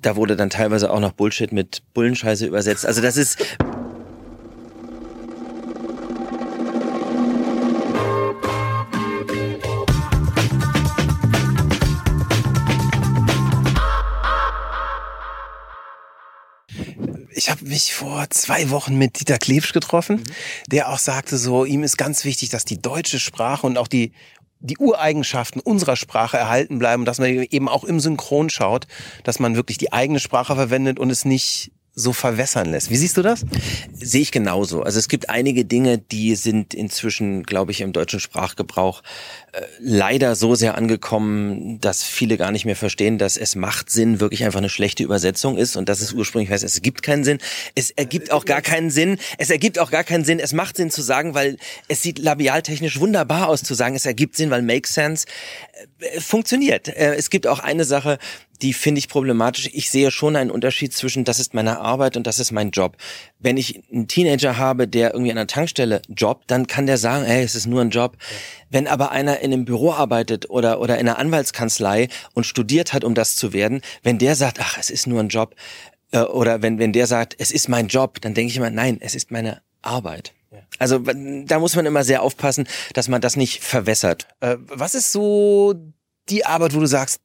da wurde dann teilweise auch noch Bullshit mit Bullenscheiße übersetzt. Also das ist ich habe mich vor zwei Wochen mit Dieter Klebsch getroffen, mhm. der auch sagte so, ihm ist ganz wichtig, dass die deutsche Sprache und auch die die Ureigenschaften unserer Sprache erhalten bleiben, dass man eben auch im Synchron schaut, dass man wirklich die eigene Sprache verwendet und es nicht so verwässern lässt. Wie siehst du das? Sehe ich genauso. Also es gibt einige Dinge, die sind inzwischen, glaube ich, im deutschen Sprachgebrauch äh, leider so sehr angekommen, dass viele gar nicht mehr verstehen, dass es macht Sinn wirklich einfach eine schlechte Übersetzung ist und dass es ursprünglich heißt, es gibt keinen Sinn. Es ergibt auch gar keinen Sinn. Es ergibt auch gar keinen Sinn. Es macht Sinn zu sagen, weil es sieht labialtechnisch wunderbar aus zu sagen, es ergibt Sinn, weil make sense äh, funktioniert. Äh, es gibt auch eine Sache, die finde ich problematisch. Ich sehe schon einen Unterschied zwischen, das ist meine Arbeit und das ist mein Job. Wenn ich einen Teenager habe, der irgendwie an einer Tankstelle jobbt, dann kann der sagen, hey, es ist nur ein Job. Ja. Wenn aber einer in einem Büro arbeitet oder, oder in einer Anwaltskanzlei und studiert hat, um das zu werden, wenn der sagt, ach, es ist nur ein Job, äh, oder wenn, wenn der sagt, es ist mein Job, dann denke ich immer, nein, es ist meine Arbeit. Also da muss man immer sehr aufpassen, dass man das nicht verwässert. Äh, was ist so die Arbeit, wo du sagst,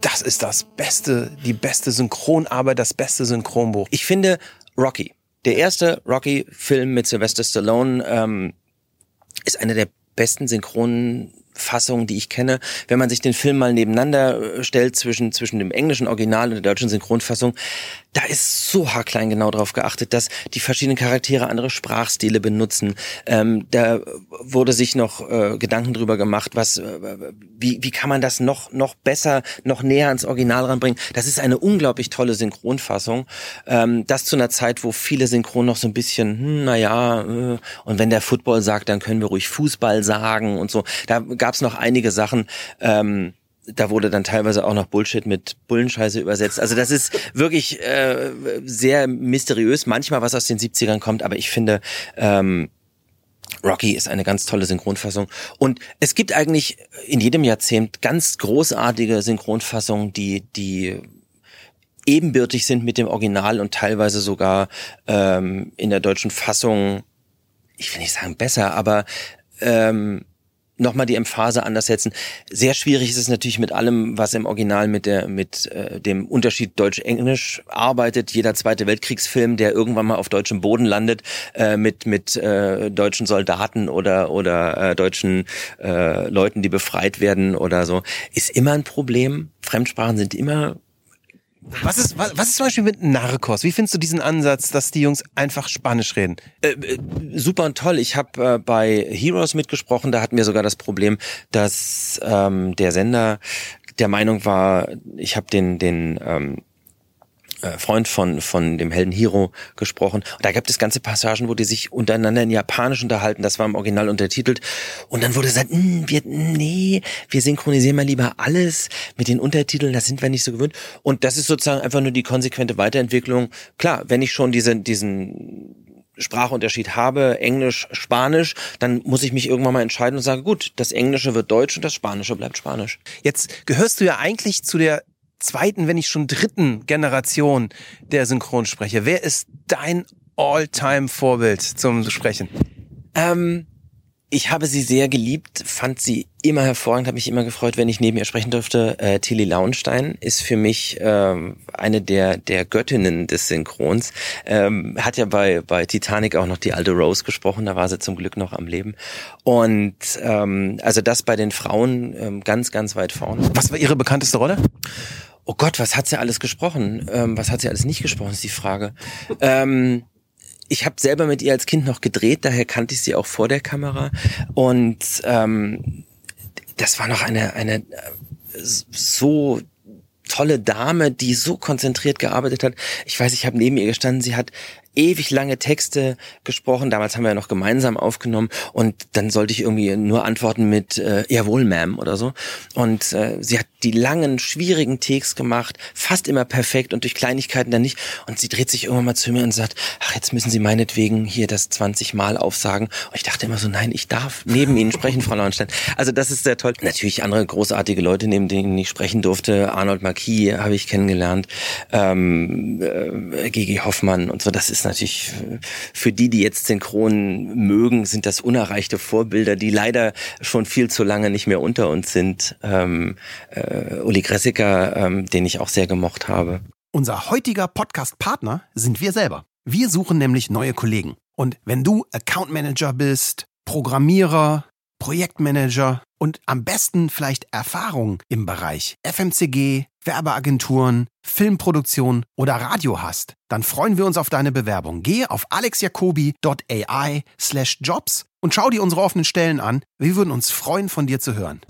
das ist das beste, die beste Synchronarbeit, das beste Synchronbuch. Ich finde Rocky, der erste Rocky-Film mit Sylvester Stallone, ähm, ist einer der besten synchronen Fassung, die ich kenne. Wenn man sich den Film mal nebeneinander äh, stellt zwischen, zwischen dem englischen Original und der deutschen Synchronfassung, da ist so haarklein genau darauf geachtet, dass die verschiedenen Charaktere andere Sprachstile benutzen. Ähm, da wurde sich noch äh, Gedanken drüber gemacht, was, äh, wie, wie kann man das noch, noch besser, noch näher ans Original ranbringen. Das ist eine unglaublich tolle Synchronfassung. Ähm, das zu einer Zeit, wo viele Synchron noch so ein bisschen, hm, naja, äh, und wenn der Football sagt, dann können wir ruhig Fußball sagen und so. Da gab es noch einige Sachen. Ähm, da wurde dann teilweise auch noch Bullshit mit Bullenscheiße übersetzt. Also das ist wirklich äh, sehr mysteriös, manchmal was aus den 70ern kommt, aber ich finde, ähm, Rocky ist eine ganz tolle Synchronfassung. Und es gibt eigentlich in jedem Jahrzehnt ganz großartige Synchronfassungen, die, die ebenbürtig sind mit dem Original und teilweise sogar ähm, in der deutschen Fassung, ich will nicht sagen besser, aber ähm, nochmal die Emphase anders setzen. Sehr schwierig ist es natürlich mit allem, was im Original mit der mit äh, dem Unterschied Deutsch-Englisch arbeitet. Jeder zweite Weltkriegsfilm, der irgendwann mal auf deutschem Boden landet, äh, mit mit äh, deutschen Soldaten oder oder äh, deutschen äh, Leuten, die befreit werden oder so, ist immer ein Problem. Fremdsprachen sind immer was ist, was, was ist zum Beispiel mit Narcos? Wie findest du diesen Ansatz, dass die Jungs einfach Spanisch reden? Äh, äh, super und toll. Ich habe äh, bei Heroes mitgesprochen, da hatten wir sogar das Problem, dass ähm, der Sender der Meinung war, ich habe den, den ähm, äh, Freund von, von dem Helden Hiro gesprochen. Und da gab es ganze Passagen, wo die sich untereinander in Japanisch unterhalten. Das war im Original untertitelt. Und dann wurde gesagt, hm, wir, nee, wir synchronisieren mal lieber alles mit den Untertiteln. Das sind wir nicht so gewöhnt. Und das ist sozusagen einfach nur die konsequente Weiterentwicklung. Klar, wenn ich schon diese, diesen Sprachunterschied habe, Englisch, Spanisch, dann muss ich mich irgendwann mal entscheiden und sage, gut, das Englische wird Deutsch und das Spanische bleibt Spanisch. Jetzt gehörst du ja eigentlich zu der zweiten, wenn nicht schon dritten Generation der Synchronsprecher. Wer ist dein All-Time-Vorbild zum Sprechen? Ähm, ich habe sie sehr geliebt, fand sie immer hervorragend, habe mich immer gefreut, wenn ich neben ihr sprechen durfte. Äh, Tilly Launstein ist für mich ähm, eine der der Göttinnen des Synchrons. Ähm, hat ja bei bei Titanic auch noch die alte Rose gesprochen, da war sie zum Glück noch am Leben. Und ähm, also das bei den Frauen ähm, ganz ganz weit vorne. Was war ihre bekannteste Rolle? Oh Gott, was hat sie alles gesprochen? Ähm, was hat sie alles nicht gesprochen, ist die Frage. Ähm, ich habe selber mit ihr als Kind noch gedreht, daher kannte ich sie auch vor der Kamera. Und ähm, das war noch eine, eine äh, so tolle Dame, die so konzentriert gearbeitet hat. Ich weiß, ich habe neben ihr gestanden, sie hat ewig lange Texte gesprochen. Damals haben wir ja noch gemeinsam aufgenommen und dann sollte ich irgendwie nur antworten mit äh, Jawohl, Ma'am oder so. Und äh, sie hat die langen, schwierigen Takes gemacht, fast immer perfekt und durch Kleinigkeiten dann nicht. Und sie dreht sich irgendwann mal zu mir und sagt, ach, jetzt müssen Sie meinetwegen hier das 20 Mal aufsagen. Und ich dachte immer so, nein, ich darf neben Ihnen sprechen, Frau Lauenstein. Also das ist sehr toll. Natürlich andere großartige Leute, neben denen ich sprechen durfte. Arnold Marquis habe ich kennengelernt, ähm, äh, Gigi Hoffmann und so. Das ist natürlich für die, die jetzt synchron mögen, sind das unerreichte Vorbilder, die leider schon viel zu lange nicht mehr unter uns sind. Ähm, äh, Uli Gressiker, ähm, den ich auch sehr gemocht habe. Unser heutiger Podcast-Partner sind wir selber. Wir suchen nämlich neue Kollegen. Und wenn du Account Manager bist, Programmierer, Projektmanager und am besten vielleicht Erfahrung im Bereich FMCG, Werbeagenturen, Filmproduktion oder Radio hast, dann freuen wir uns auf deine Bewerbung. Gehe auf alexjacobi.ai slash jobs und schau dir unsere offenen Stellen an. Wir würden uns freuen, von dir zu hören.